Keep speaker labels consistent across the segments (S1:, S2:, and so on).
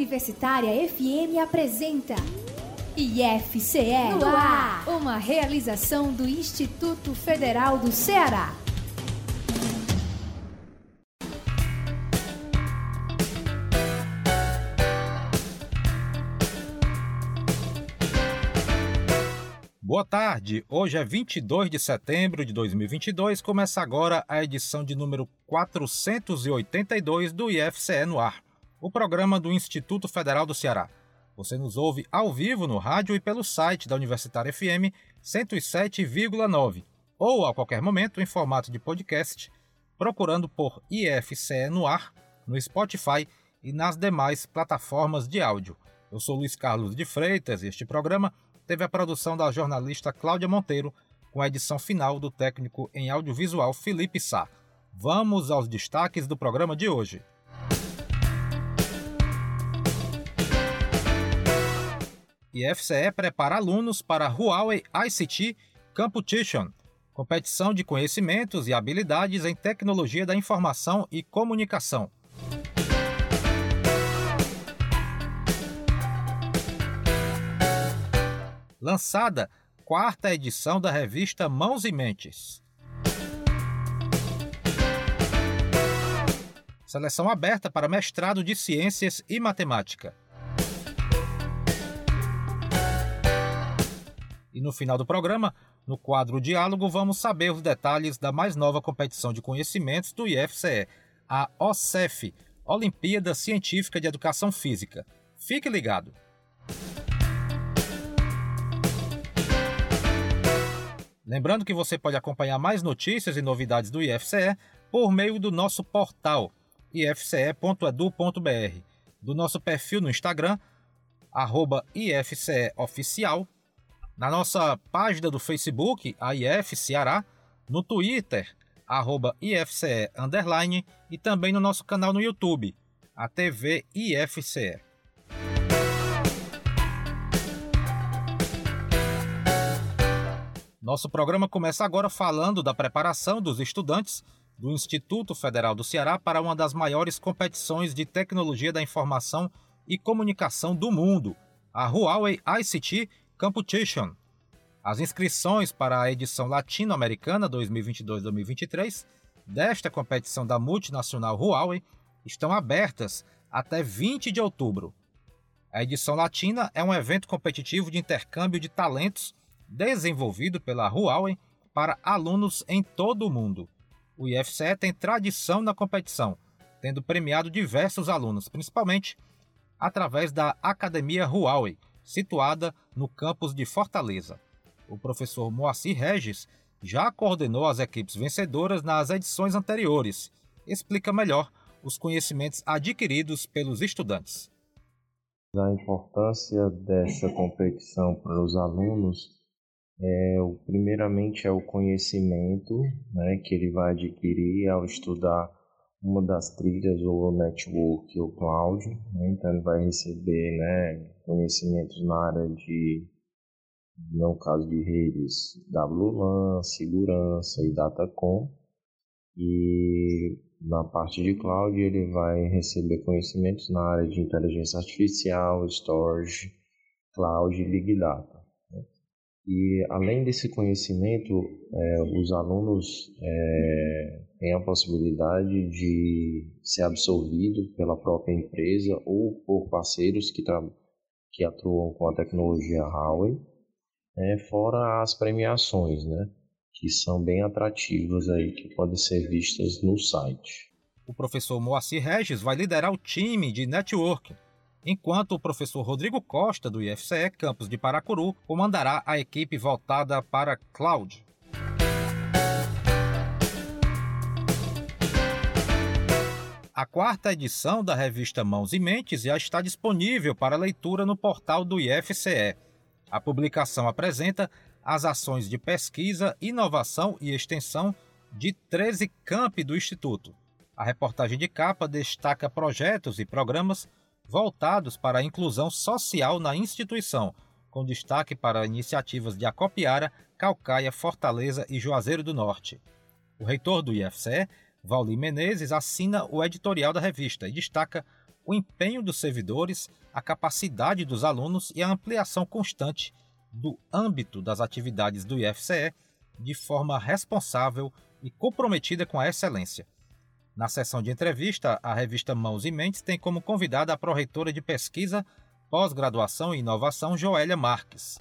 S1: Universitária FM apresenta IFCE no ar, uma realização do Instituto Federal do Ceará.
S2: Boa tarde, hoje é 22 de setembro de 2022, começa agora a edição de número 482 do IFCE no ar, o programa do Instituto Federal do Ceará. Você nos ouve ao vivo no rádio e pelo site da Universitária FM 107,9 ou a qualquer momento em formato de podcast, procurando por IFCE no ar no Spotify e nas demais plataformas de áudio. Eu sou Luiz Carlos de Freitas e este programa teve a produção da jornalista Cláudia Monteiro, com a edição final do técnico em audiovisual Felipe Sá. Vamos aos destaques do programa de hoje. IFCE prepara alunos para Huawei ICT Competition, competição de conhecimentos e habilidades em tecnologia da informação e comunicação. lançada quarta edição da revista Mãos e Mentes. Seleção aberta para mestrado de Ciências e Matemática. E no final do programa, no quadro Diálogo, vamos saber os detalhes da mais nova competição de conhecimentos do IFCE, a OCEF, Olimpíada Científica de Educação Física. Fique ligado! Lembrando que você pode acompanhar mais notícias e novidades do IFCE por meio do nosso portal ifce.edu.br, do nosso perfil no Instagram, arroba na nossa página do Facebook, a IF Ceará, no Twitter, arroba IFCE underline, e também no nosso canal no YouTube, a TV IFCE. Nosso programa começa agora falando da preparação dos estudantes do Instituto Federal do Ceará para uma das maiores competições de tecnologia da informação e comunicação do mundo, a Huawei ICT Competition. As inscrições para a edição latino-americana 2022-2023 desta competição da multinacional Huawei estão abertas até 20 de outubro. A edição latina é um evento competitivo de intercâmbio de talentos desenvolvido pela Huawei para alunos em todo o mundo. O IFCE tem tradição na competição, tendo premiado diversos alunos, principalmente através da Academia Huawei, situada no campus de Fortaleza. O professor Moacir Regis já coordenou as equipes vencedoras nas edições anteriores. Explica melhor os conhecimentos adquiridos pelos estudantes.
S3: A importância dessa competição para os alunos é, primeiramente é o conhecimento né, que ele vai adquirir ao estudar uma das trilhas ou o network ou cloud. Né, então ele vai receber né, conhecimentos na área de, no caso de redes, WLAN, segurança e datacom. E na parte de cloud ele vai receber conhecimentos na área de inteligência artificial, storage, cloud e big data. E além desse conhecimento, é, os alunos é, têm a possibilidade de ser absorvido pela própria empresa ou por parceiros que, que atuam com a tecnologia Huawei, né, fora as premiações, né, que são bem atrativas aí, que podem ser vistas no site.
S2: O professor Moacir Regis vai liderar o time de networking enquanto o professor Rodrigo Costa, do IFCE Campus de Paracuru, comandará a equipe voltada para cloud. A quarta edição da revista Mãos e Mentes já está disponível para leitura no portal do IFCE. A publicação apresenta as ações de pesquisa, inovação e extensão de 13 campi do Instituto. A reportagem de capa destaca projetos e programas voltados para a inclusão social na instituição, com destaque para iniciativas de Acopiara, Calcaia, Fortaleza e Juazeiro do Norte. O reitor do IFCE, Valdir Menezes, assina o editorial da revista e destaca o empenho dos servidores, a capacidade dos alunos e a ampliação constante do âmbito das atividades do IFCE de forma responsável e comprometida com a excelência. Na sessão de entrevista, a revista Mãos e Mentes tem como convidada a pró-reitora de pesquisa, pós-graduação e inovação Joélia Marques.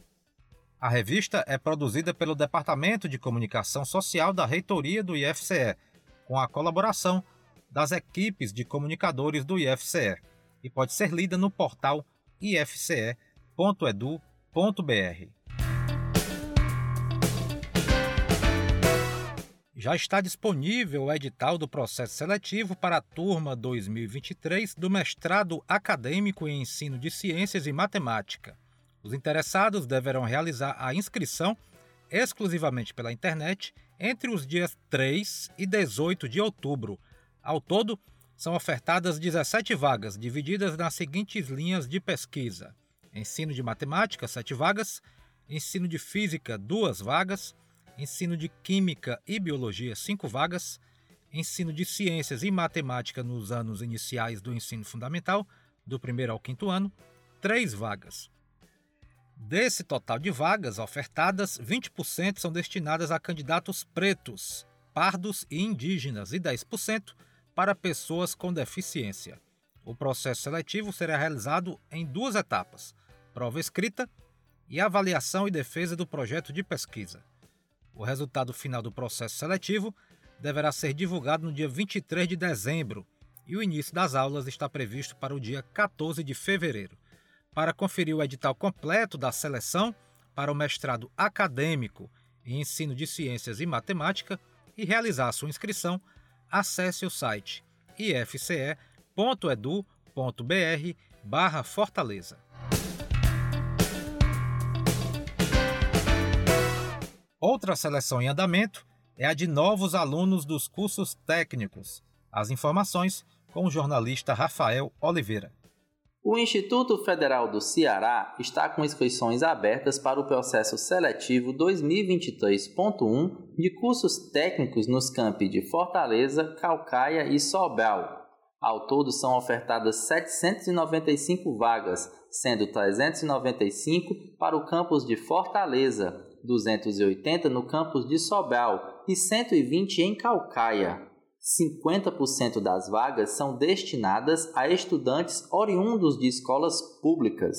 S2: A revista é produzida pelo Departamento de Comunicação Social da Reitoria do IFCE, com a colaboração das equipes de comunicadores do IFCE, e pode ser lida no portal ifce.edu.br. Já está disponível o edital do processo seletivo para a turma 2023 do mestrado acadêmico em ensino de ciências e matemática. Os interessados deverão realizar a inscrição exclusivamente pela internet entre os dias 3 e 18 de outubro. Ao todo, são ofertadas 17 vagas, divididas nas seguintes linhas de pesquisa: ensino de matemática, 7 vagas, ensino de física, 2 vagas, ensino de química e biologia, 5 vagas, ensino de ciências e matemática nos anos iniciais do ensino fundamental, do primeiro ao quinto ano, 3 vagas. Desse total de vagas ofertadas, 20% são destinadas a candidatos pretos, pardos e indígenas e 10% para pessoas com deficiência. O processo seletivo será realizado em duas etapas: prova escrita e avaliação e defesa do projeto de pesquisa. O resultado final do processo seletivo deverá ser divulgado no dia 23 de dezembro e o início das aulas está previsto para o dia 14 de fevereiro. Para conferir o edital completo da seleção para o mestrado acadêmico em ensino de ciências e matemática e realizar sua inscrição, acesse o site ifce.edu.br/fortaleza. Outra seleção em andamento é a de novos alunos dos cursos técnicos. As informações com o jornalista Rafael Oliveira.
S4: O Instituto Federal do Ceará está com inscrições abertas para o processo seletivo 2023.1 de cursos técnicos nos campi de Fortaleza, Calcaia e Sobral. Ao todo são ofertadas 795 vagas, sendo 395 para o campus de Fortaleza, 280 no campus de Sobral e 120 em Calcaia. 50% das vagas são destinadas a estudantes oriundos de escolas públicas.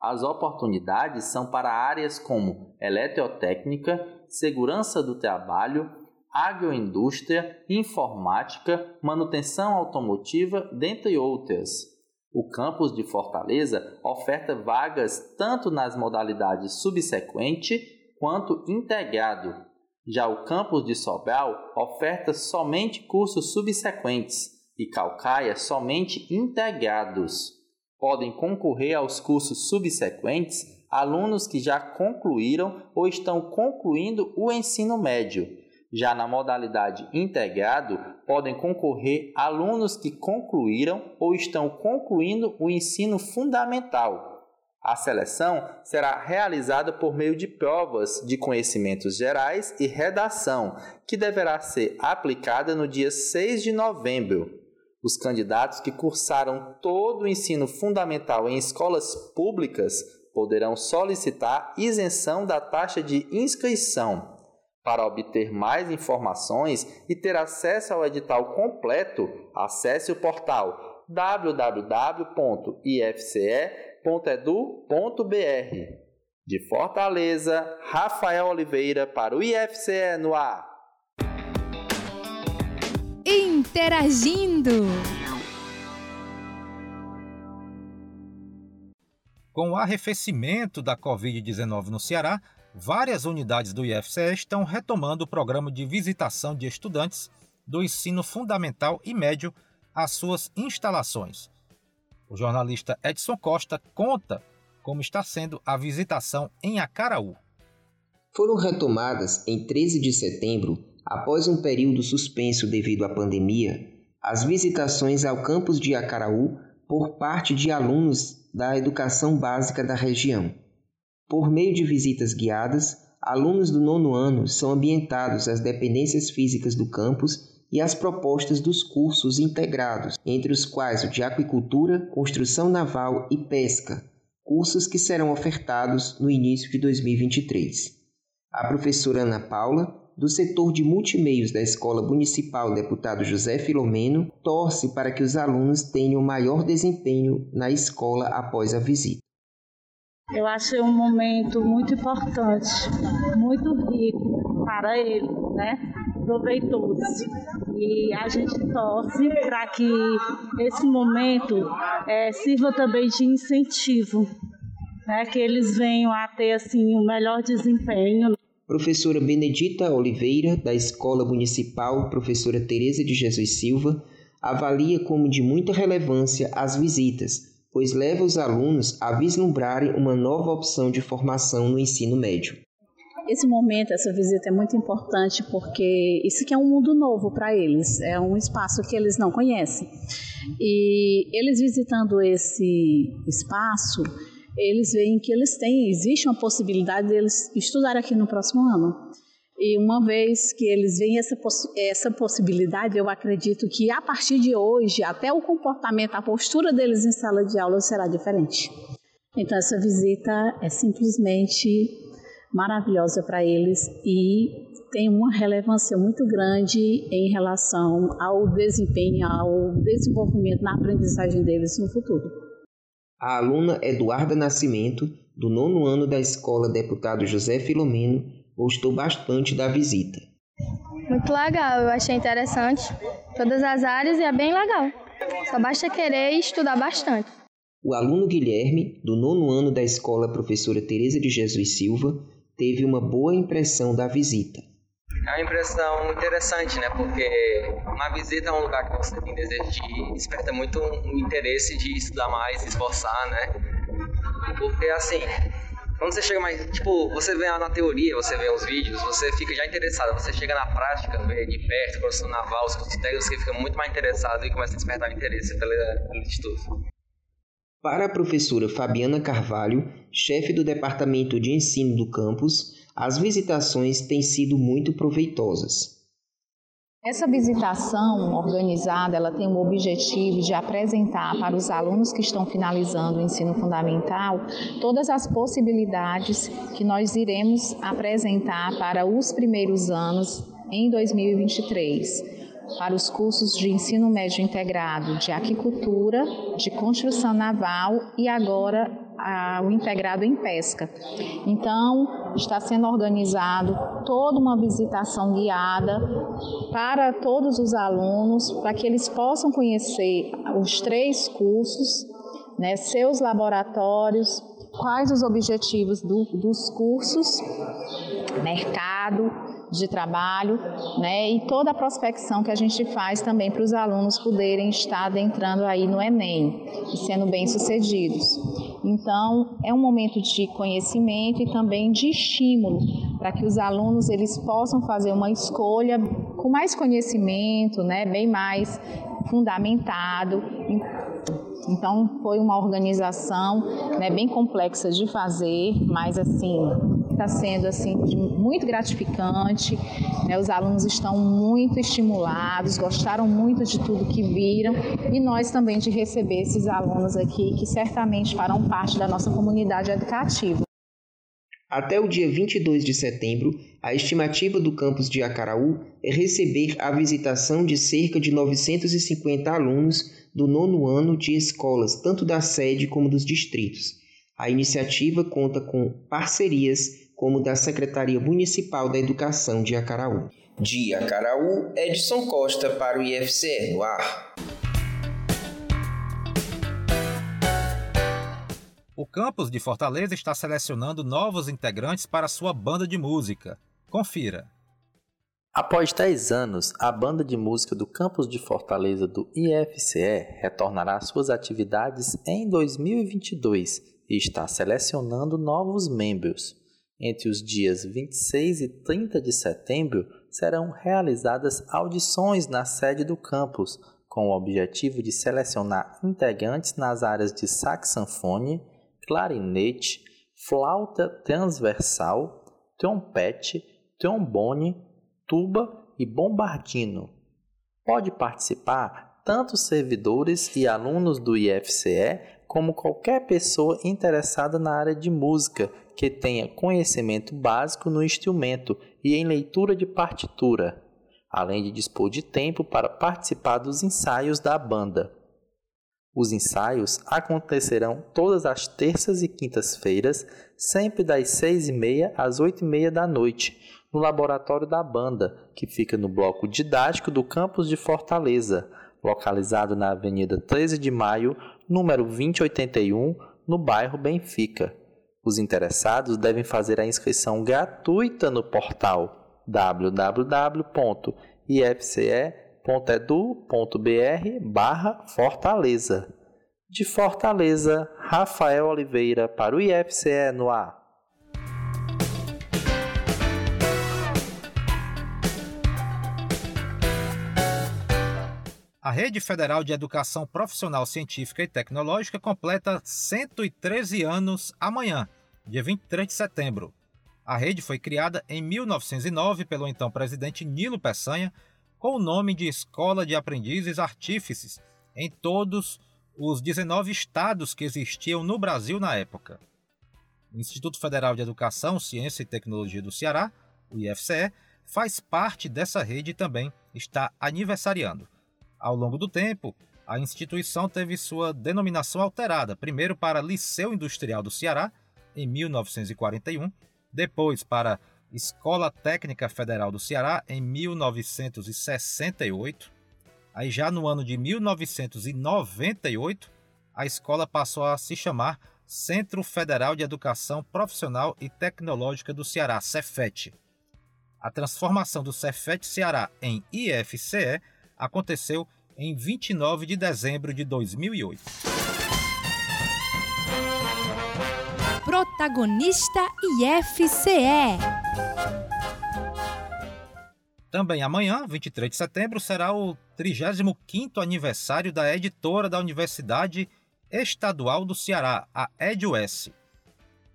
S4: As oportunidades são para áreas como eletrotécnica, segurança do trabalho, agroindústria, informática, manutenção automotiva, dentre outras. O campus de Fortaleza oferta vagas tanto nas modalidades subsequente quanto integrado. Já o campus de Sobral oferta somente cursos subsequentes e Calcaia somente integrados. Podem concorrer aos cursos subsequentes alunos que já concluíram ou estão concluindo o ensino médio. Já na modalidade integrado, podem concorrer alunos que concluíram ou estão concluindo o ensino fundamental a seleção será realizada por meio de provas de conhecimentos gerais e redação, que deverá ser aplicada no dia 6 de novembro. Os candidatos que cursaram todo o ensino fundamental em escolas públicas poderão solicitar isenção da taxa de inscrição. Para obter mais informações e ter acesso ao edital completo, acesse o portal www.ifce.com ifce.edu.br. De Fortaleza, Rafael Oliveira para o IFCE no ar.
S1: Interagindo.
S2: Com o arrefecimento da Covid-19 no Ceará, várias unidades do IFCE estão retomando o programa de visitação de estudantes do ensino fundamental e médio às suas instalações. O jornalista Edson Costa conta como está sendo a visitação em Acaraú.
S5: Foram retomadas em 13 de setembro, após um período suspenso devido à pandemia, as visitações ao campus de Acaraú por parte de alunos da educação básica da região. Por meio de visitas guiadas, alunos do nono ano são ambientados às dependências físicas do campus e as propostas dos cursos integrados, entre os quais o de aquicultura, construção naval e pesca, cursos que serão ofertados no início de 2023. A professora Ana Paula, do setor de multimeios da Escola Municipal Deputado José Filomeno, torce para que os alunos tenham maior desempenho na escola após a visita.
S6: Eu achei um momento muito importante, muito rico para ele, né? Proveitoso. E a gente torce para que esse momento é, sirva também de incentivo, né? Que eles venham a ter assim um melhor desempenho.
S5: Professora Benedita Oliveira, da Escola Municipal Professora Tereza de Jesus Silva, avalia como de muita relevância as visitas pois leva os alunos a vislumbrarem uma nova opção de formação no ensino médio.
S7: Esse momento, essa visita é muito importante porque isso que é um mundo novo para eles, é um espaço que eles não conhecem. E eles visitando esse espaço, eles veem que eles têm, existe uma possibilidade deles estudar aqui no próximo ano. E uma vez que eles veem essa, poss essa possibilidade, eu acredito que a partir de hoje, até o comportamento, a postura deles em sala de aula será diferente. Então, essa visita é simplesmente maravilhosa para eles e tem uma relevância muito grande em relação ao desempenho, ao desenvolvimento na aprendizagem deles no futuro.
S5: A aluna Eduarda Nascimento, do nono ano da Escola Deputado José Filomeno, gostou bastante da visita.
S8: Muito legal, eu achei interessante todas as áreas e é bem legal. Só basta querer e estudar bastante.
S5: O aluno Guilherme, do nono ano da escola Professora Teresa de Jesus Silva, teve uma boa impressão da visita.
S9: É uma impressão interessante, né? Porque uma visita a um lugar que você tem desejo de ir desperta muito um interesse de estudar mais, esforçar, né? Porque assim, quando você chega mais, tipo, você vê na teoria, você vê os vídeos, você fica já interessado. Você chega na prática, vê de perto, construção naval, os cursos você fica muito mais interessado e começa a despertar o interesse pelo, pelo estudo.
S5: Para a professora Fabiana Carvalho, chefe do Departamento de Ensino do campus, as visitações têm sido muito proveitosas.
S10: Essa visitação organizada, ela tem o objetivo de apresentar para os alunos que estão finalizando o ensino fundamental todas as possibilidades que nós iremos apresentar para os primeiros anos em 2023 para os cursos de ensino médio integrado de aquicultura, de construção naval e agora a, o integrado em pesca. Então, está sendo organizado toda uma visitação guiada para todos os alunos, para que eles possam conhecer os três cursos, né, seus laboratórios, quais os objetivos do, dos cursos, mercado, de trabalho, né, e toda a prospecção que a gente faz também para os alunos poderem estar adentrando aí no Enem e sendo bem-sucedidos. Então, é um momento de conhecimento e também de estímulo para que os alunos eles possam fazer uma escolha com mais conhecimento, né, bem mais fundamentado. Então, foi uma organização né, bem complexa de fazer, mas assim, está sendo assim muito gratificante. Né? Os alunos estão muito estimulados, gostaram muito de tudo que viram e nós também de receber esses alunos aqui que certamente farão parte da nossa comunidade educativa.
S5: Até o dia 22 de setembro, a estimativa do campus de Acaraú é receber a visitação de cerca de 950 alunos do nono ano de escolas, tanto da sede como dos distritos. A iniciativa conta com parcerias como da Secretaria Municipal da Educação de Acaraú. De Acaraú, Edson Costa para o IFCE no ar.
S2: O campus de Fortaleza está selecionando novos integrantes para sua banda de música. Confira.
S4: Após 10 anos, a banda de música do campus de Fortaleza do IFCE retornará suas atividades em 2022 e está selecionando novos membros. Entre os dias 26 e 30 de setembro serão realizadas audições na sede do campus, com o objetivo de selecionar integrantes nas áreas de saxofone, clarinete, flauta transversal, trompete, trombone tuba e bombardino. Pode participar tanto servidores e alunos do IFCE, como qualquer pessoa interessada na área de música que tenha conhecimento básico no instrumento e em leitura de partitura, além de dispor de tempo para participar dos ensaios da banda. Os ensaios acontecerão todas as terças e quintas-feiras, sempre das seis e meia às oito e meia da noite, no laboratório da banda, que fica no bloco didático do campus de Fortaleza, localizado na Avenida 13 de Maio, número 2081, no bairro Benfica. Os interessados devem fazer a inscrição gratuita no portal www.ifce.com www.edu.br Fortaleza. De Fortaleza, Rafael Oliveira para o IFCE no ar.
S2: A Rede Federal de Educação Profissional Científica e Tecnológica completa 113 anos amanhã, dia 23 de setembro. A rede foi criada em 1909 pelo então presidente Nilo Peçanha com o nome de Escola de Aprendizes Artífices em todos os 19 estados que existiam no Brasil na época. O Instituto Federal de Educação, Ciência e Tecnologia do Ceará, o IFCE, faz parte dessa rede e também está aniversariando. Ao longo do tempo, a instituição teve sua denominação alterada, primeiro para Liceu Industrial do Ceará, em 1941, depois para Escola Técnica Federal do Ceará em 1968. Aí já no ano de 1998, a escola passou a se chamar Centro Federal de Educação Profissional e Tecnológica do Ceará, Cefet. A transformação do Cefet Ceará em IFCE aconteceu em 29 de dezembro de 2008.
S1: Protagonista IFCE.
S2: Também amanhã, 23 de setembro, será o 35º aniversário da editora da Universidade Estadual do Ceará, a EdUS.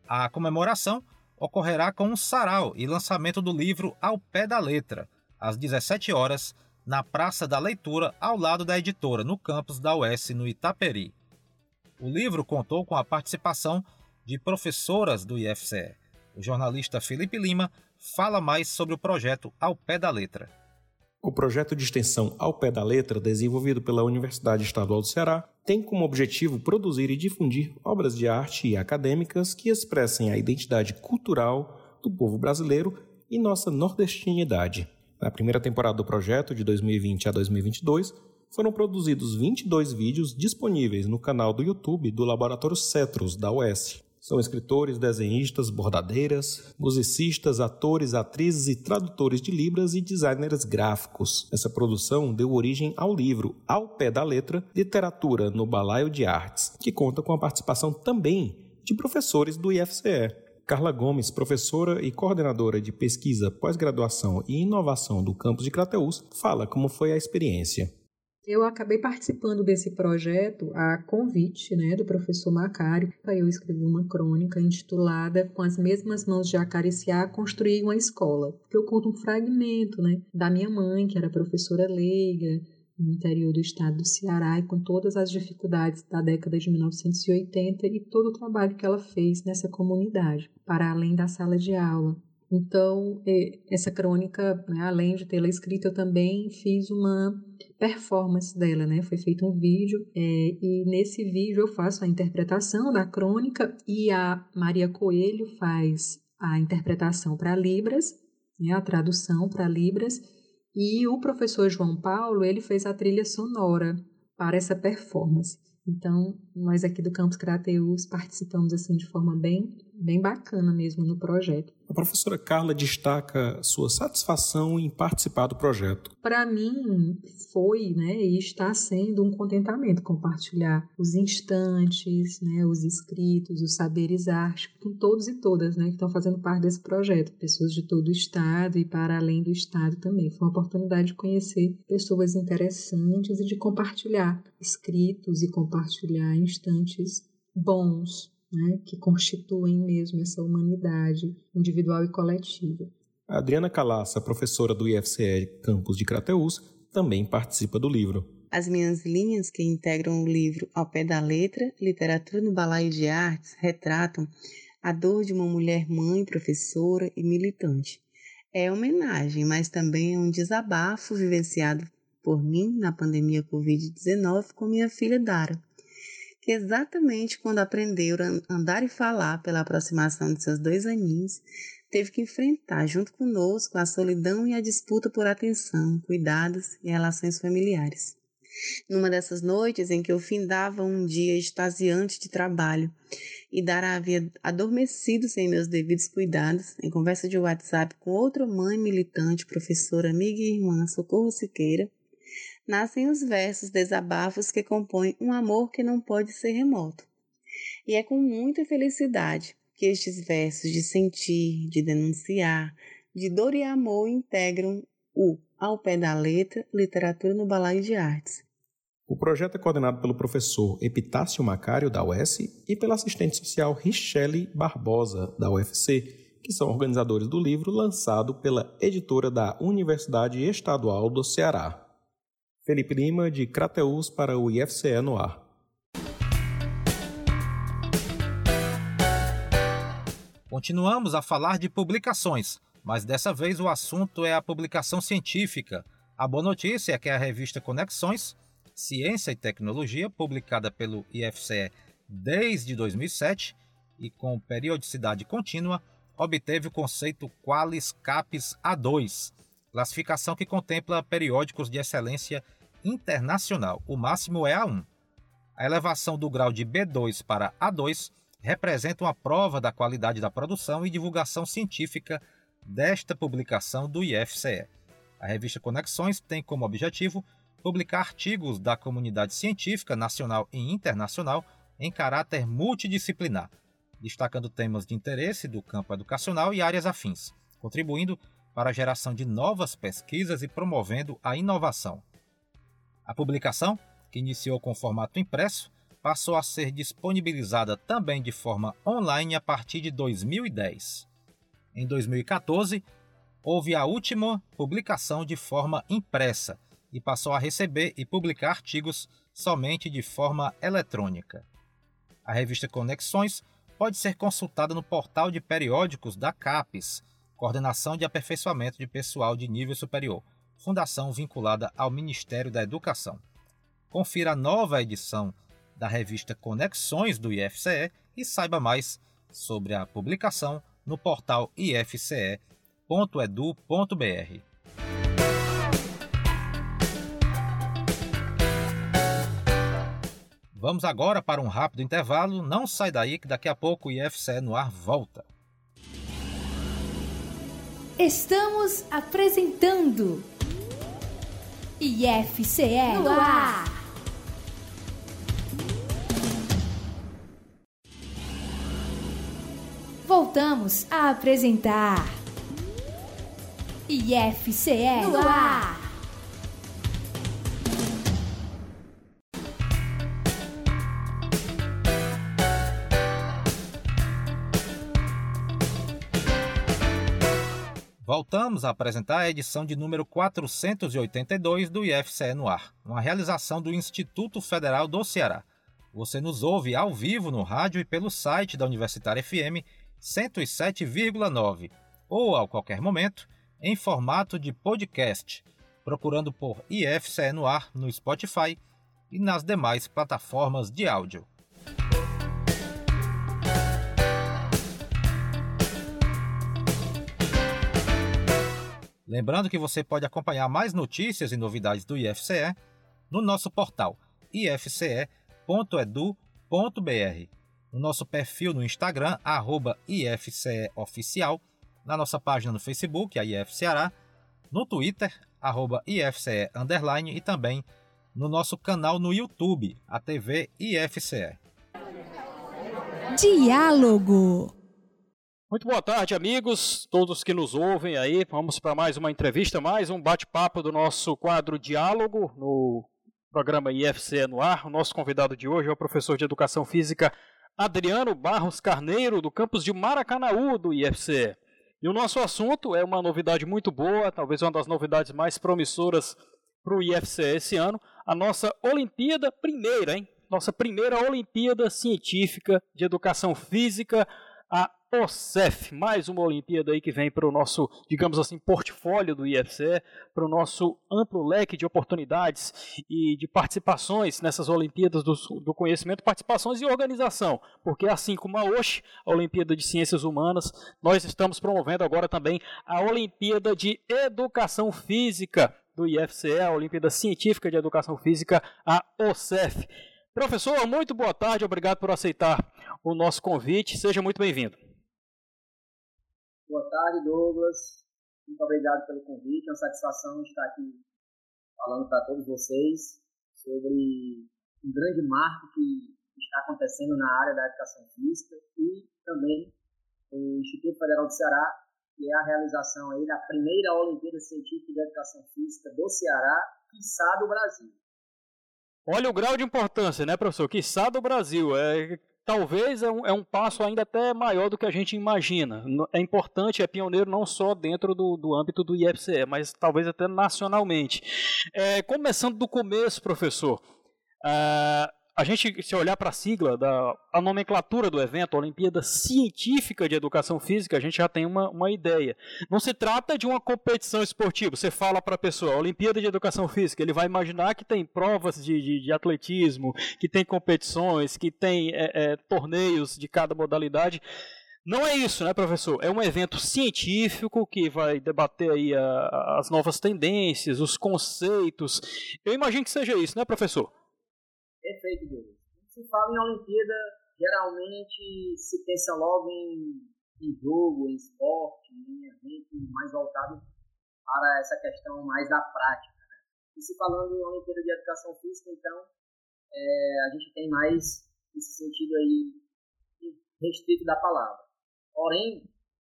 S2: A comemoração ocorrerá com um sarau e lançamento do livro Ao Pé da Letra, às 17 horas, na Praça da Leitura, ao lado da editora, no campus da UES, no Itaperi. O livro contou com a participação de professoras do IFCE. O jornalista Felipe Lima fala mais sobre o projeto Ao Pé da Letra.
S11: O projeto de extensão Ao Pé da Letra, desenvolvido pela Universidade Estadual do Ceará, tem como objetivo produzir e difundir obras de arte e acadêmicas que expressem a identidade cultural do povo brasileiro e nossa nordestinidade. Na primeira temporada do projeto, de 2020 a 2022, foram produzidos 22 vídeos disponíveis no canal do YouTube do Laboratório Cetros, da UES. São escritores, desenhistas, bordadeiras, musicistas, atores, atrizes e tradutores de libras e designers gráficos. Essa produção deu origem ao livro Ao Pé da Letra, Literatura no Balaio de Artes, que conta com a participação também de professores do IFCE. Carla Gomes, professora e coordenadora de pesquisa, pós-graduação e inovação do campus de Crateús, fala como foi a experiência.
S12: Eu acabei participando desse projeto a convite né, do professor Macário. Eu escrevi uma crônica intitulada Com as mesmas mãos de acariciar, construir uma escola. Que eu conto um fragmento né, da minha mãe, que era professora leiga no interior do estado do Ceará e com todas as dificuldades da década de 1980 e todo o trabalho que ela fez nessa comunidade, para além da sala de aula. Então, essa crônica, né, além de tê-la escrita, eu também fiz uma performance dela, né? Foi feito um vídeo é, e nesse vídeo eu faço a interpretação da crônica e a Maria Coelho faz a interpretação para Libras, né, a tradução para Libras, e o professor João Paulo ele fez a trilha sonora para essa performance. Então, nós aqui do Campus Crateus participamos assim de forma bem, bem bacana mesmo no projeto.
S11: A professora Carla destaca sua satisfação em participar do projeto.
S12: Para mim, foi né, e está sendo um contentamento compartilhar os instantes, né, os escritos, os saberes arte com todos e todas né, que estão fazendo parte desse projeto, pessoas de todo o estado e para além do estado também. Foi uma oportunidade de conhecer pessoas interessantes e de compartilhar escritos e compartilhar instantes bons, né, que constituem mesmo essa humanidade individual e coletiva.
S11: A Adriana Calassa, professora do IFCE Campus de Crateús, também participa do livro.
S13: As minhas linhas que integram o livro Ao Pé da Letra, Literatura no Balaio de Artes, retratam a dor de uma mulher mãe, professora e militante. É homenagem, mas também é um desabafo vivenciado por mim na pandemia Covid-19 com minha filha Dara, que exatamente quando aprendeu a andar e falar pela aproximação de seus dois aninhos, teve que enfrentar junto conosco a solidão e a disputa por atenção, cuidados e relações familiares. Numa dessas noites em que eu findava um dia extasiante de trabalho e Dara havia adormecido sem meus devidos cuidados, em conversa de WhatsApp com outra mãe militante, professora, amiga e irmã Socorro Siqueira, nascem os versos desabafos que compõem um amor que não pode ser remoto. E é com muita felicidade que estes versos de sentir, de denunciar, de dor e amor integram o Ao Pé da Letra, Literatura no Balaio de Artes.
S11: O projeto é coordenado pelo professor Epitácio Macário, da UES, e pela assistente social Richelle Barbosa, da UFC, que são organizadores do livro lançado pela editora da Universidade Estadual do Ceará. Felipe Lima, de Crateus, para o IFCE no ar.
S2: Continuamos a falar de publicações, mas dessa vez o assunto é a publicação científica. A boa notícia é que a revista Conexões, Ciência e Tecnologia, publicada pelo IFCE desde 2007 e com periodicidade contínua, obteve o conceito Qualis Capes A2, classificação que contempla periódicos de excelência internacional. O máximo é A1. A elevação do grau de B2 para A2 representa uma prova da qualidade da produção e divulgação científica desta publicação do IFCE. A revista Conexões tem como objetivo publicar artigos da comunidade científica nacional e internacional em caráter multidisciplinar, destacando temas de interesse do campo educacional e áreas afins, contribuindo para a geração de novas pesquisas e promovendo a inovação. A publicação, que iniciou com formato impresso, passou a ser disponibilizada também de forma online a partir de 2010. Em 2014, houve a última publicação de forma impressa e passou a receber e publicar artigos somente de forma eletrônica. A revista Conexões pode ser consultada no portal de periódicos da CAPES, Coordenação de Aperfeiçoamento de Pessoal de Nível Superior, fundação vinculada ao Ministério da Educação. Confira a nova edição da revista Conexões do IFCE e saiba mais sobre a publicação no portal ifce.edu.br. Vamos agora para um rápido intervalo. Não sai daí que daqui a pouco o IFCE no ar volta.
S1: Estamos apresentando IFCE no ar. Voltamos a apresentar IFCE no ar.
S2: Voltamos a apresentar a edição de número 482 do IFCE no ar, uma realização do Instituto Federal do Ceará. Você nos ouve ao vivo no rádio e pelo site da Universitária FM 107,9 ou a qualquer momento em formato de podcast, procurando por IFCE no ar no Spotify e nas demais plataformas de áudio. Lembrando que você pode acompanhar mais notícias e novidades do IFCE no nosso portal ifce.edu.br, no nosso perfil no Instagram, arroba IFCEOficial, na nossa página no Facebook, a IF Ceará, no Twitter, arroba IFCE Underline, e também no nosso canal no YouTube, a TV IFCE.
S1: Diálogo
S14: muito boa tarde, amigos, todos que nos ouvem aí. Vamos para mais uma entrevista, mais um bate-papo do nosso quadro Diálogo no programa IFCE no ar. O nosso convidado de hoje é o professor de Educação Física Adriano Barros Carneiro, do campus de Maracanaú, do IFCE. E o nosso assunto é uma novidade muito boa, talvez uma das novidades mais promissoras para o IFCE esse ano, a nossa Olimpíada primeira, hein? Nossa primeira Olimpíada Científica de Educação Física, a OCEF, mais uma Olimpíada aí que vem para o nosso, digamos assim, portfólio do IFCE, para o nosso amplo leque de oportunidades e de participações nessas Olimpíadas do, do Conhecimento, participações e organização, porque assim como a OSH, a Olimpíada de Ciências Humanas, nós estamos promovendo agora também a Olimpíada de Educação Física do IFCE, a Olimpíada Científica de Educação Física, a OCEF. Professor, muito boa tarde, obrigado por aceitar o nosso convite, seja muito bem-vindo.
S15: Boa tarde, Douglas. Muito obrigado pelo convite. É uma satisfação estar aqui falando para todos vocês sobre um grande marco que está acontecendo na área da educação física e também o Instituto Federal do Ceará, que é a realização aí da primeira Olimpíada Científica de Educação Física do Ceará, quiçá do Brasil.
S14: Olha o grau de importância, né, professor? Quiçá do Brasil. É talvez é um, é um, passo ainda até maior do que a gente imagina. É importante, é pioneiro não só dentro do, do âmbito do IFCE, mas talvez até nacionalmente. É, começando do começo, professor, uh, a gente, se olhar para a sigla, da, a nomenclatura do evento, a Olimpíada Científica de Educação Física, a gente já tem uma, uma ideia. Não se trata de uma competição esportiva. Você fala para a pessoa, Olimpíada de Educação Física, ele vai imaginar que tem provas de, de, de atletismo, que tem competições, que tem é, é, torneios de cada modalidade. Não é isso, né, professor? É um evento científico que vai debater aí a, as novas tendências, os conceitos. Eu imagino que seja isso, né, professor?
S15: Douglas. Quando se fala em Olimpíada, geralmente se pensa logo em, em jogo, em esporte, em evento mais voltado para essa questão mais da prática. Né? E se falando em Olimpíada de Educação Física, então, é, a gente tem mais esse sentido aí restrito da palavra. Porém,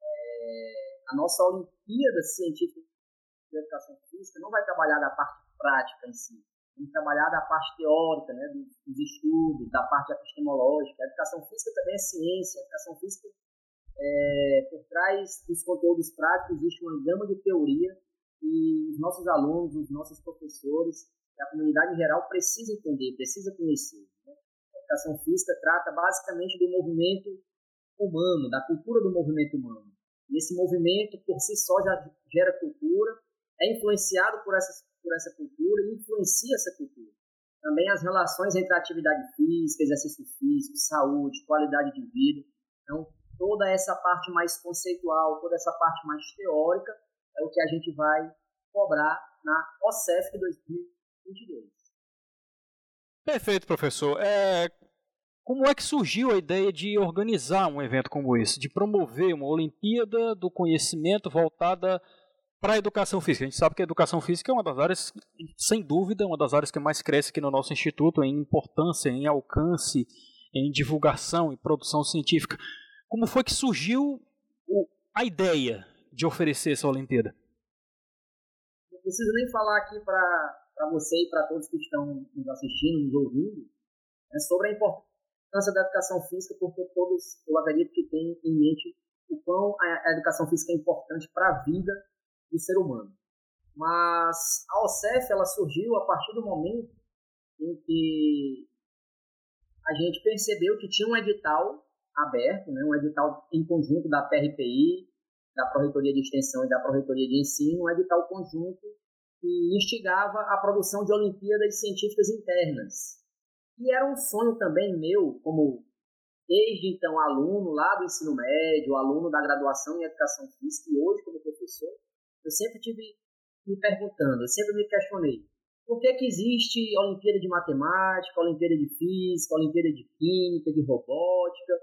S15: é, a nossa Olimpíada Científica de Educação Física não vai trabalhar da parte prática em si, em trabalhar da parte teórica, né, dos, estudos, da parte epistemológica. A educação física também é ciência. A educação física, é, por trás dos conteúdos práticos, existe uma gama de teoria e os nossos alunos, os nossos professores, a comunidade em geral precisa entender, precisa conhecer. Né? A educação física trata basicamente do movimento humano, da cultura do movimento humano. E esse movimento, por si só, já gera cultura, é influenciado por essas por essa cultura e influencia essa cultura. Também as relações entre atividade física, exercício físico, saúde, qualidade de vida. Então, toda essa parte mais conceitual, toda essa parte mais teórica é o que a gente vai cobrar na OCEF 2022.
S14: Perfeito, professor. É, como é que surgiu a ideia de organizar um evento como esse, de promover uma Olimpíada do Conhecimento voltada para a educação física. A gente sabe que a educação física é uma das áreas, sem dúvida, uma das áreas que mais cresce aqui no nosso instituto em importância, em alcance, em divulgação e produção científica. Como foi que surgiu a ideia de oferecer essa Olimpíada?
S15: Não preciso nem falar aqui para você e para todos que estão nos assistindo, nos ouvindo, né, sobre a importância da educação física, porque todos, eu acredito que têm em mente o quão a educação física é importante para a vida do ser humano. Mas a OCEF ela surgiu a partir do momento em que a gente percebeu que tinha um edital aberto, né, um edital em conjunto da PRPI, da Proreitoria de Extensão e da Proreitoria de Ensino, um edital conjunto que instigava a produção de Olimpíadas Científicas Internas. E era um sonho também meu, como desde então aluno lá do ensino médio, aluno da graduação em Educação Física e hoje como professor, eu sempre tive me perguntando, eu sempre me questionei, por que, que existe Olimpíada de Matemática, Olimpíada de Física, Olimpíada de Química, de Robótica,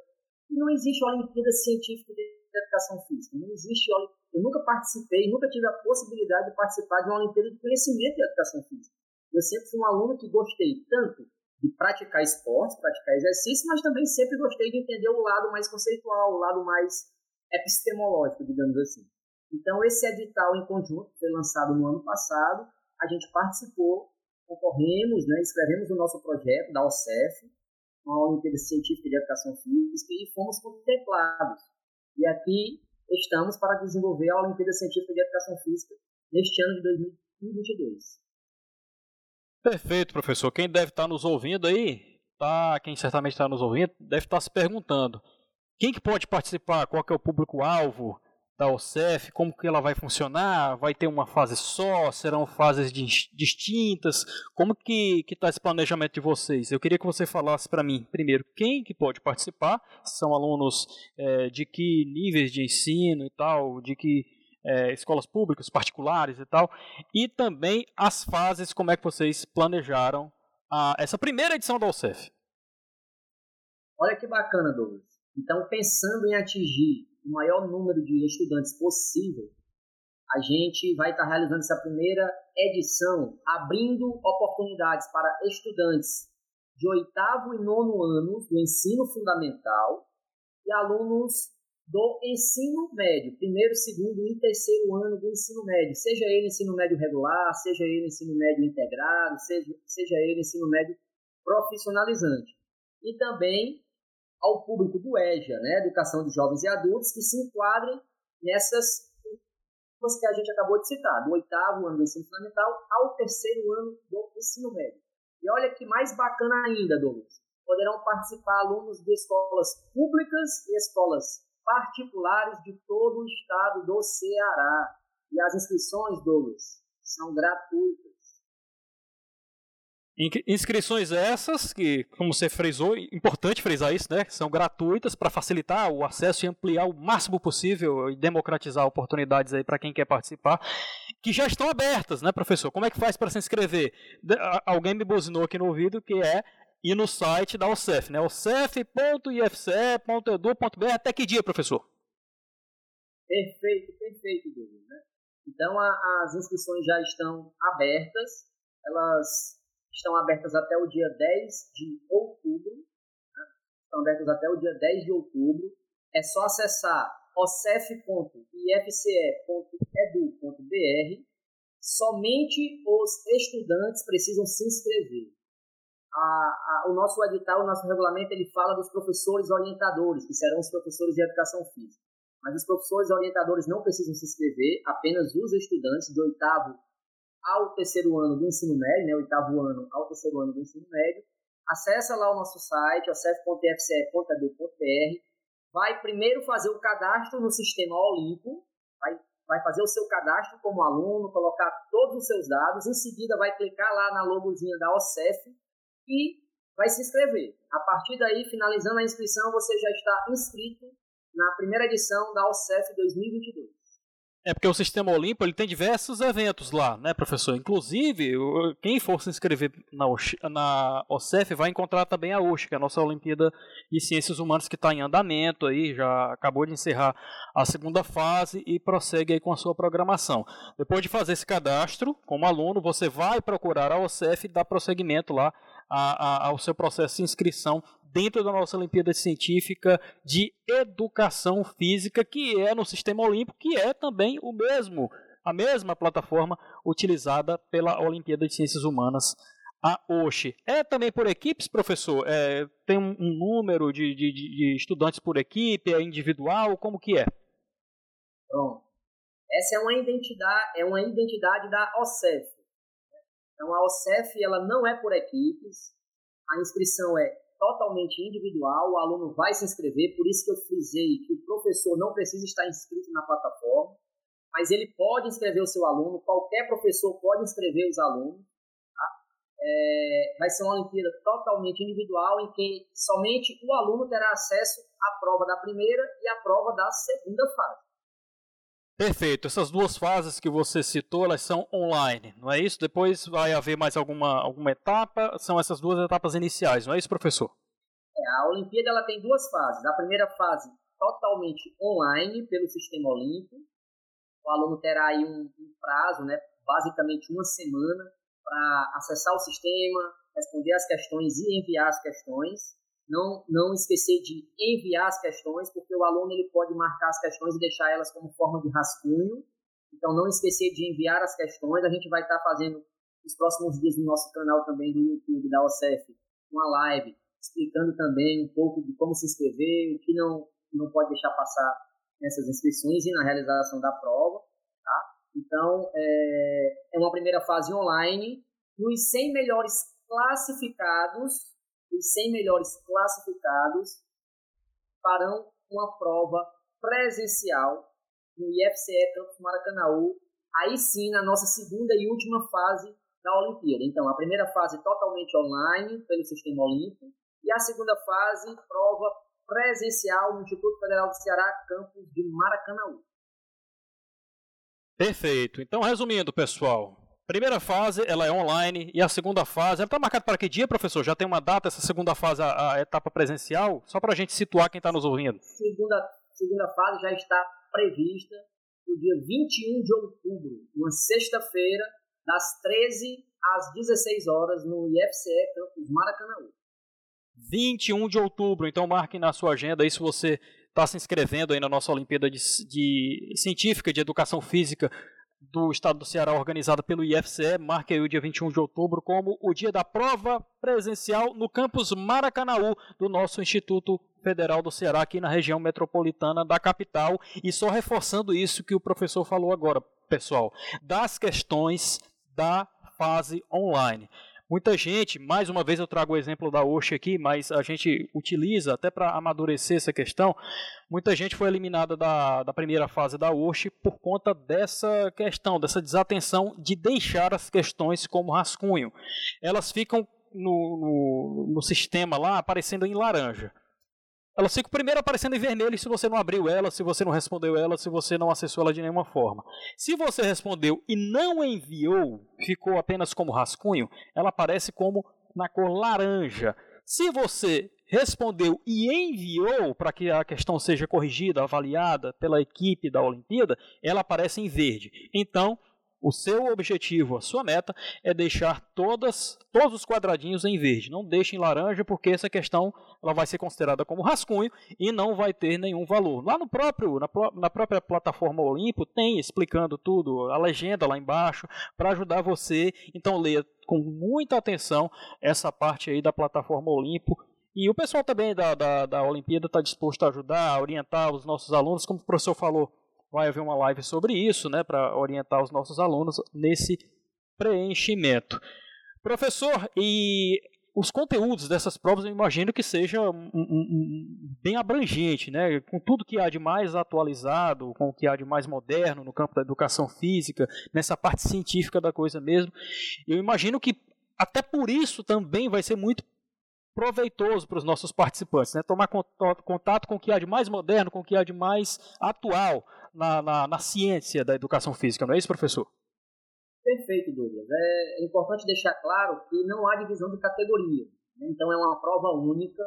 S15: e não existe Olimpíada Científica de Educação Física, não existe, eu nunca participei, nunca tive a possibilidade de participar de uma Olimpíada de Conhecimento de Educação Física. Eu sempre fui um aluno que gostei tanto de praticar esportes, praticar exercício, mas também sempre gostei de entender o lado mais conceitual, o lado mais epistemológico, digamos assim. Então, esse edital em conjunto foi lançado no ano passado, a gente participou, concorremos, né, escrevemos o nosso projeto da OCEF, uma Olimpíada Científica de Educação Física, e fomos contemplados. E aqui estamos para desenvolver a Olimpíada Científica de Educação Física neste ano de 2022.
S14: Perfeito, professor. Quem deve estar nos ouvindo aí, tá, quem certamente está nos ouvindo, deve estar se perguntando: quem que pode participar? Qual que é o público-alvo? Da OCEF, como que ela vai funcionar, vai ter uma fase só, serão fases distintas, como que está esse planejamento de vocês? Eu queria que você falasse para mim, primeiro, quem que pode participar, são alunos é, de que níveis de ensino e tal, de que é, escolas públicas, particulares e tal, e também as fases, como é que vocês planejaram a, essa primeira edição da OCEF.
S15: Olha que bacana, Douglas. Então, pensando em atingir o maior número de estudantes possível, a gente vai estar realizando essa primeira edição, abrindo oportunidades para estudantes de oitavo e nono anos do ensino fundamental e alunos do ensino médio, primeiro, segundo e terceiro ano do ensino médio, seja ele ensino médio regular, seja ele ensino médio integrado, seja, seja ele ensino médio profissionalizante. E também ao público do EJA, né, Educação de Jovens e Adultos, que se enquadrem nessas coisas que a gente acabou de citar, do oitavo ano do ensino fundamental ao terceiro ano do ensino médio. E olha que mais bacana ainda, Douglas, poderão participar alunos de escolas públicas e escolas particulares de todo o estado do Ceará. E as inscrições, Douglas, são gratuitas.
S14: Inscrições essas que, como você frisou, importante frisar isso, né? São gratuitas para facilitar o acesso e ampliar o máximo possível e democratizar oportunidades aí para quem quer participar, que já estão abertas, né, professor? Como é que faz para se inscrever? Alguém me buzinou aqui no ouvido que é ir no site da OCEF, né? ocef.ifce.edu.br até que dia, professor?
S15: Perfeito, perfeito, Douglas, né? Então a, as inscrições já estão abertas, elas estão abertas até o dia 10 de outubro. Né? Estão abertas até o dia 10 de outubro. É só acessar ocef.ifce.edu.br. Somente os estudantes precisam se inscrever. A, a, o nosso edital, o nosso regulamento, ele fala dos professores orientadores, que serão os professores de educação física. Mas os professores orientadores não precisam se inscrever, apenas os estudantes do oitavo ao terceiro ano do ensino médio, né, oitavo ano ao terceiro ano do ensino médio, acessa lá o nosso site, ocef.fce.edu.br, vai primeiro fazer o cadastro no sistema Olimpo, vai, vai fazer o seu cadastro como aluno, colocar todos os seus dados, em seguida vai clicar lá na logozinha da OCEF e vai se inscrever. A partir daí, finalizando a inscrição, você já está inscrito na primeira edição da OCEF 2022.
S14: É porque o Sistema Olimpo ele tem diversos eventos lá, né, professor? Inclusive, quem for se inscrever na, na OCEF vai encontrar também a USH, que é a nossa Olimpíada de Ciências Humanas que está em andamento aí, já acabou de encerrar a segunda fase e prossegue aí com a sua programação. Depois de fazer esse cadastro como aluno, você vai procurar a OCEF e dar prosseguimento lá a, a, ao seu processo de inscrição dentro da nossa Olimpíada Científica de Educação Física, que é no Sistema Olímpico, que é também o mesmo, a mesma plataforma utilizada pela Olimpíada de Ciências Humanas, a OSHE. É também por equipes, professor? É, tem um, um número de, de, de, estudantes por equipe? É individual? Como que é?
S15: Essa é uma identidade, é uma identidade da OCEF. Então a OCEF ela não é por equipes. A inscrição é totalmente individual, o aluno vai se inscrever, por isso que eu frisei que o professor não precisa estar inscrito na plataforma, mas ele pode inscrever o seu aluno, qualquer professor pode inscrever os alunos. Tá? É, vai ser uma Olimpíada totalmente individual, em que somente o aluno terá acesso à prova da primeira e à prova da segunda fase.
S14: Perfeito. Essas duas fases que você citou, elas são online, não é isso? Depois vai haver mais alguma, alguma etapa? São essas duas etapas iniciais, não é isso, professor?
S15: É, a Olimpíada ela tem duas fases. A primeira fase totalmente online pelo sistema olímpico. O aluno terá aí um, um prazo, né, basicamente uma semana, para acessar o sistema, responder as questões e enviar as questões não, não esquecer de enviar as questões, porque o aluno ele pode marcar as questões e deixar elas como forma de rascunho. Então, não esquecer de enviar as questões. A gente vai estar fazendo nos próximos dias no nosso canal também do YouTube, da OCEF, uma live explicando também um pouco de como se inscrever, o que não, não pode deixar passar nessas inscrições e na realização da prova. Tá? Então, é, é uma primeira fase online os 100 melhores classificados, os 100 melhores classificados farão uma prova presencial no IFCE Campus Maracanaú, aí sim na nossa segunda e última fase da Olimpíada. Então, a primeira fase totalmente online pelo Sistema Olímpico e a segunda fase prova presencial no Instituto Federal do Ceará, campus de Maracanaú.
S14: Perfeito. Então, resumindo, pessoal, primeira fase ela é online e a segunda fase, ela está marcada para que dia, professor? Já tem uma data essa segunda fase, a, a etapa presencial? Só para a gente situar quem está nos ouvindo.
S15: Segunda, segunda fase já está prevista no dia 21 de outubro, uma sexta-feira, das 13 às 16 horas, no IFCE Campus Maracanã.
S14: 21 de outubro, então marque na sua agenda aí se você está se inscrevendo aí na nossa Olimpíada de, de, Científica de Educação Física do Estado do Ceará, organizada pelo IFCE, marque aí o dia 21 de outubro como o dia da prova presencial no campus Maracanaú do nosso Instituto Federal do Ceará, aqui na região metropolitana da capital. E só reforçando isso que o professor falou agora, pessoal, das questões da fase online. Muita gente, mais uma vez eu trago o exemplo da Oxe aqui, mas a gente utiliza até para amadurecer essa questão. Muita gente foi eliminada da, da primeira fase da Oxe por conta dessa questão, dessa desatenção de deixar as questões como rascunho. Elas ficam no, no, no sistema lá aparecendo em laranja. Elas ficam primeiro aparecendo em vermelho se você não abriu ela, se você não respondeu ela, se você não acessou ela de nenhuma forma. Se você respondeu e não enviou, ficou apenas como rascunho, ela aparece como na cor laranja. Se você respondeu e enviou para que a questão seja corrigida, avaliada pela equipe da Olimpíada, ela aparece em verde. Então, o seu objetivo, a sua meta é deixar todas, todos os quadradinhos em verde. Não deixe em laranja porque essa questão ela vai ser considerada como rascunho e não vai ter nenhum valor. Lá no próprio, na, na própria plataforma Olimpo tem explicando tudo, a legenda lá embaixo para ajudar você. Então leia com muita atenção essa parte aí da plataforma Olimpo e o pessoal também da, da, da Olimpíada está disposto a ajudar, a orientar os nossos alunos, como o professor falou vai haver uma live sobre isso, né, para orientar os nossos alunos nesse preenchimento. Professor, e os conteúdos dessas provas eu imagino que seja um, um, um, bem abrangente, né? com tudo que há de mais atualizado, com o que há de mais moderno no campo da educação física, nessa parte científica da coisa mesmo. Eu imagino que até por isso também vai ser muito proveitoso para os nossos participantes, né? tomar contato com o que há de mais moderno, com o que há de mais atual na, na, na ciência da educação física, não é isso, professor?
S15: Perfeito, Douglas. É, é importante deixar claro que não há divisão de categoria. Né? Então, é uma prova única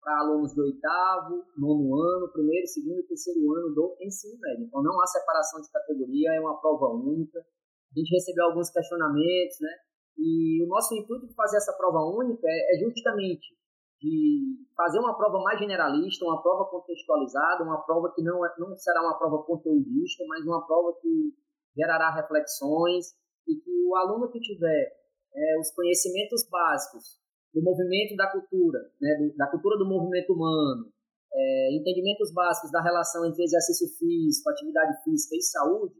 S15: para alunos do oitavo, nono ano, primeiro, segundo e terceiro ano do ensino médio. Então, não há separação de categoria, é uma prova única. A gente recebeu alguns questionamentos, né? E o nosso intuito de fazer essa prova única é, é justamente de fazer uma prova mais generalista, uma prova contextualizada, uma prova que não, é, não será uma prova conteudista, mas uma prova que gerará reflexões e que o aluno que tiver é, os conhecimentos básicos do movimento da cultura, né, da cultura do movimento humano, é, entendimentos básicos da relação entre exercício físico, atividade física e saúde,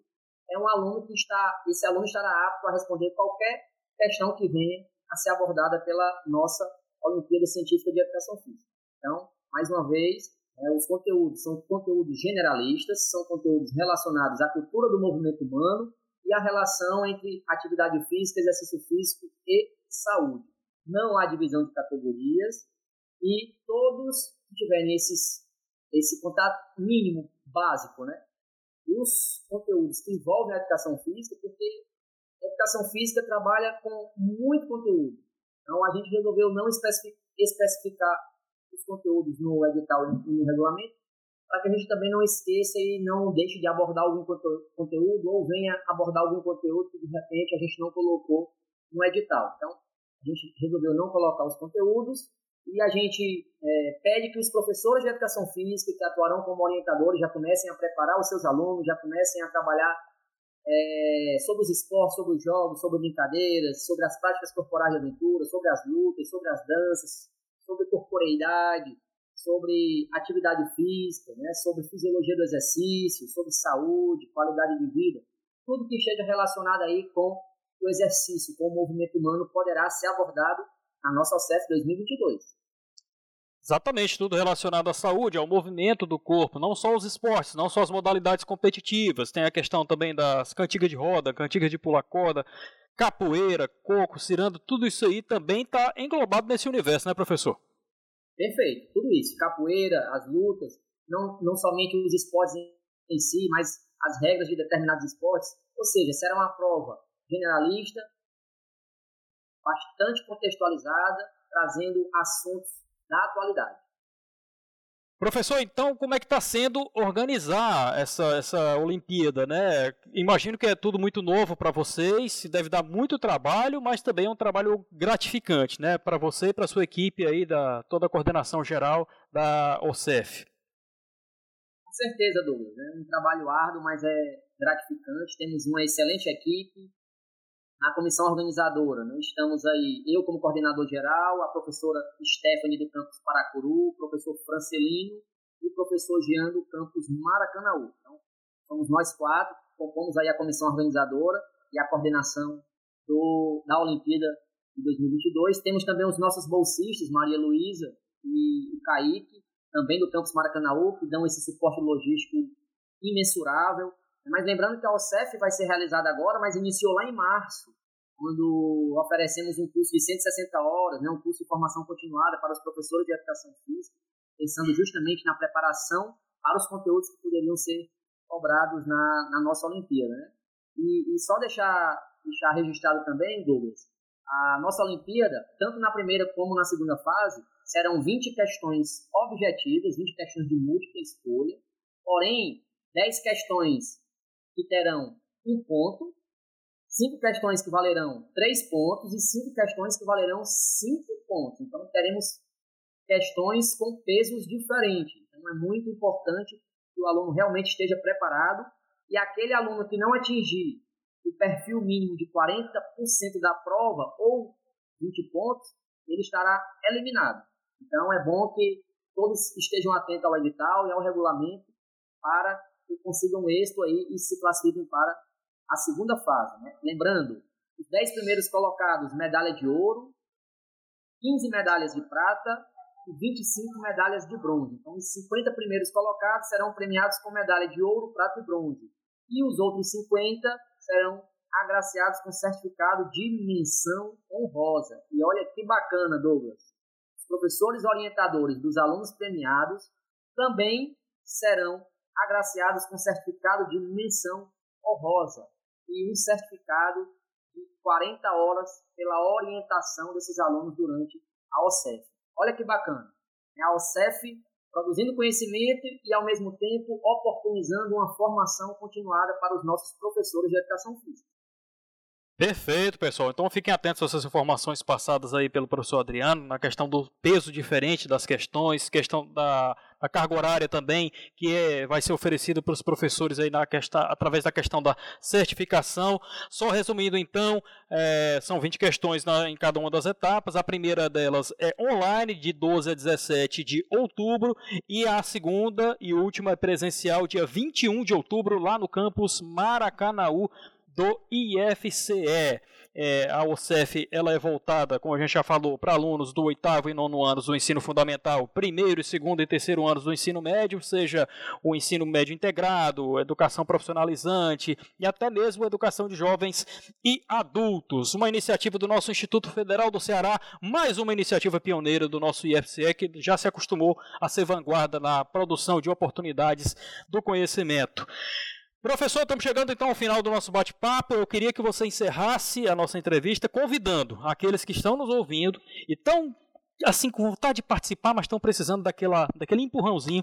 S15: é um aluno que está, esse aluno estará apto a responder qualquer questão que venha a ser abordada pela nossa Olimpíada Científica de Educação Física. Então, mais uma vez, é, os conteúdos são conteúdos generalistas, são conteúdos relacionados à cultura do movimento humano e à relação entre atividade física, exercício físico e saúde. Não há divisão de categorias e todos que tiverem esses, esse contato mínimo básico, né? Os conteúdos que envolvem a educação física, porque a educação física trabalha com muito conteúdo. Então, a gente resolveu não especificar os conteúdos no edital e no regulamento, para que a gente também não esqueça e não deixe de abordar algum conteúdo ou venha abordar algum conteúdo que de repente a gente não colocou no edital. Então, a gente resolveu não colocar os conteúdos e a gente é, pede que os professores de educação física que atuarão como orientadores já comecem a preparar os seus alunos, já comecem a trabalhar é, sobre os esportes, sobre os jogos, sobre brincadeiras, sobre as práticas corporais de aventura, sobre as lutas, sobre as danças, sobre corporeidade, sobre atividade física, né, sobre fisiologia do exercício, sobre saúde, qualidade de vida, tudo que esteja relacionado aí com o exercício com o movimento humano poderá ser abordado na nossa OCEF 2022.
S14: Exatamente, tudo relacionado à saúde, ao movimento do corpo, não só os esportes, não só as modalidades competitivas, tem a questão também das cantigas de roda, cantigas de pular corda, capoeira, coco, cirando, tudo isso aí também está englobado nesse universo, né, professor?
S15: Perfeito, tudo isso, capoeira, as lutas, não, não somente os esportes em si, mas as regras de determinados esportes, ou seja, será uma prova generalista, bastante contextualizada, trazendo assuntos da atualidade.
S14: Professor, então como é que está sendo organizar essa, essa Olimpíada, né? Imagino que é tudo muito novo para vocês, deve dar muito trabalho, mas também é um trabalho gratificante, né? Para você e para sua equipe aí da toda a coordenação geral da OCEF.
S15: Com certeza, Douglas. É um trabalho árduo, mas é gratificante. Temos uma excelente equipe, na comissão organizadora. Né? Estamos aí, eu como coordenador geral, a professora Stephanie do campus Paracuru, o professor Francelino e o professor Jean do campus Maracanaú. Então, somos nós quatro, compomos aí a comissão organizadora e a coordenação do, da Olimpíada de 2022. Temos também os nossos bolsistas, Maria Luísa e o Kaique, também do campus Maracanaú, que dão esse suporte logístico imensurável. Mas lembrando que a OCEF vai ser realizada agora, mas iniciou lá em março, quando oferecemos um curso de 160 horas, né, um curso de formação continuada para os professores de educação física, pensando justamente na preparação para os conteúdos que poderiam ser cobrados na, na nossa Olimpíada. Né? E, e só deixar, deixar registrado também, Douglas, a nossa Olimpíada, tanto na primeira como na segunda fase, serão 20 questões objetivas, 20 questões de múltipla escolha, porém, 10 questões que terão um ponto, cinco questões que valerão três pontos e cinco questões que valerão cinco pontos. Então, teremos questões com pesos diferentes. Então, é muito importante que o aluno realmente esteja preparado e aquele aluno que não atingir o perfil mínimo de 40% da prova ou 20 pontos, ele estará eliminado. Então, é bom que todos estejam atentos ao edital e ao regulamento para que consigam êxito aí e se classifiquem para a segunda fase. Né? Lembrando, os 10 primeiros colocados, medalha de ouro, 15 medalhas de prata e 25 medalhas de bronze. Então, os 50 primeiros colocados serão premiados com medalha de ouro, prata e bronze. E os outros 50 serão agraciados com certificado de menção honrosa. E olha que bacana, Douglas. Os professores orientadores dos alunos premiados também serão agraciados com certificado de menção honrosa e um certificado de 40 horas pela orientação desses alunos durante a OCEF. Olha que bacana. É a OCEF produzindo conhecimento e, ao mesmo tempo, oportunizando uma formação continuada para os nossos professores de educação física.
S14: Perfeito, pessoal. Então fiquem atentos a essas informações passadas aí pelo professor Adriano, na questão do peso diferente das questões, questão da, da carga horária também, que é, vai ser oferecido para os professores aí na questão, através da questão da certificação. Só resumindo então, é, são 20 questões na, em cada uma das etapas. A primeira delas é online, de 12 a 17 de outubro, e a segunda e última é presencial, dia 21 de outubro, lá no campus Maracanaú, do IFCE. É, a OCEF ela é voltada, como a gente já falou, para alunos do oitavo e nono anos do ensino fundamental, primeiro, segundo e terceiro anos do ensino médio, seja o ensino médio integrado, educação profissionalizante e até mesmo educação de jovens e adultos. Uma iniciativa do nosso Instituto Federal do Ceará, mais uma iniciativa pioneira do nosso IFCE que já se acostumou a ser vanguarda na produção de oportunidades do conhecimento. Professor, estamos chegando então ao final do nosso bate-papo. Eu queria que você encerrasse a nossa entrevista convidando aqueles que estão nos ouvindo e estão assim com vontade de participar, mas estão precisando daquela, daquele empurrãozinho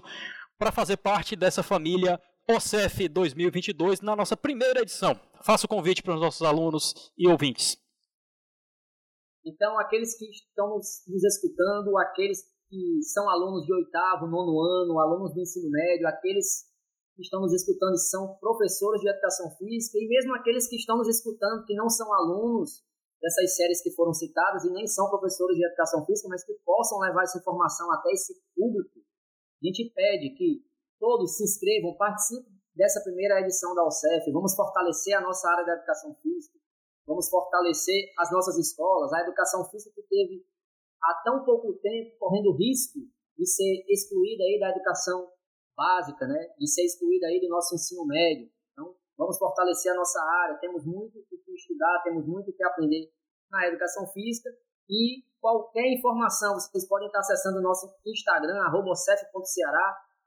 S14: para fazer parte dessa família OCEF 2022 na nossa primeira edição. Faça o convite para os nossos alunos e ouvintes.
S15: Então, aqueles que estão nos, nos escutando, aqueles que são alunos de oitavo, nono ano, alunos do ensino médio, aqueles que estão nos escutando são professores de educação física e mesmo aqueles que estão nos escutando que não são alunos dessas séries que foram citadas e nem são professores de educação física, mas que possam levar essa informação até esse público, a gente pede que todos se inscrevam, participem dessa primeira edição da OCEF, vamos fortalecer a nossa área da educação física, vamos fortalecer as nossas escolas, a educação física que teve há tão pouco tempo correndo risco de ser excluída aí da educação básica, né? de ser excluída aí do nosso ensino médio. Então, vamos fortalecer a nossa área, temos muito o que estudar, temos muito o que aprender na educação física e qualquer informação, vocês podem estar acessando o nosso Instagram, arroba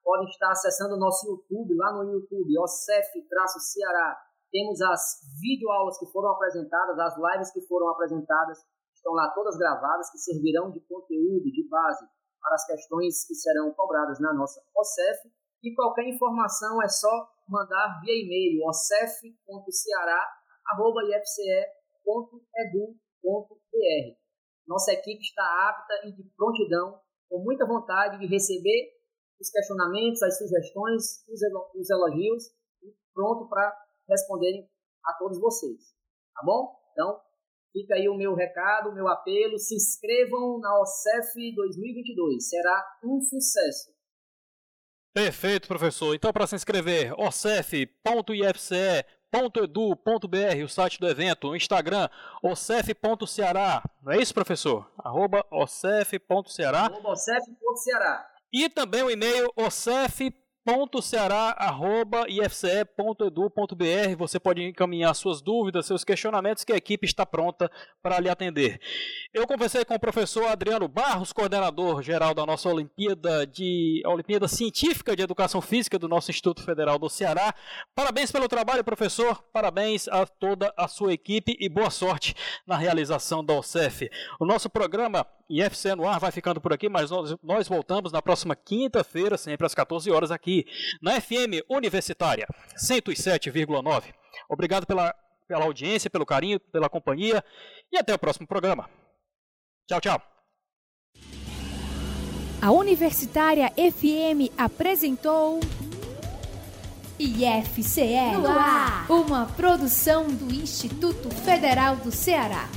S15: podem estar acessando o nosso YouTube, lá no YouTube, ocef-ceará. Temos as videoaulas que foram apresentadas, as lives que foram apresentadas, estão lá todas gravadas, que servirão de conteúdo, de base para as questões que serão cobradas na nossa OCEF. E qualquer informação é só mandar via e-mail ocef.ceará.ifce.edu.br. Nossa equipe está apta e de prontidão, com muita vontade de receber os questionamentos, as sugestões, os elogios e pronto para responderem a todos vocês. Tá bom? Então, fica aí o meu recado, o meu apelo. Se inscrevam na OCEF 2022. Será um sucesso.
S14: Perfeito, professor. Então, para se inscrever, ocef.ifce.edu.br, o site do evento, o Instagram, ocef.ceará. Não é isso, professor? Arroba ocef.ceará.
S15: Arroba ocef.ceará.
S14: E também o e-mail ocef.ceará.ifce.edu.br. Você pode encaminhar suas dúvidas, seus questionamentos, que a equipe está pronta para lhe atender. Eu conversei com o professor Adriano Barros, coordenador geral da nossa Olimpíada de Olimpíada Científica de Educação Física do nosso Instituto Federal do Ceará. Parabéns pelo trabalho, professor. Parabéns a toda a sua equipe e boa sorte na realização da OCEF. O nosso programa IFC no ar vai ficando por aqui, mas nós, nós voltamos na próxima quinta-feira, sempre às 14 horas aqui na FM Universitária 107,9. Obrigado pela pela audiência, pelo carinho, pela companhia e até o próximo programa. Tchau, tchau.
S1: A Universitária FM apresentou IFCE, uma produção do Instituto Federal do Ceará.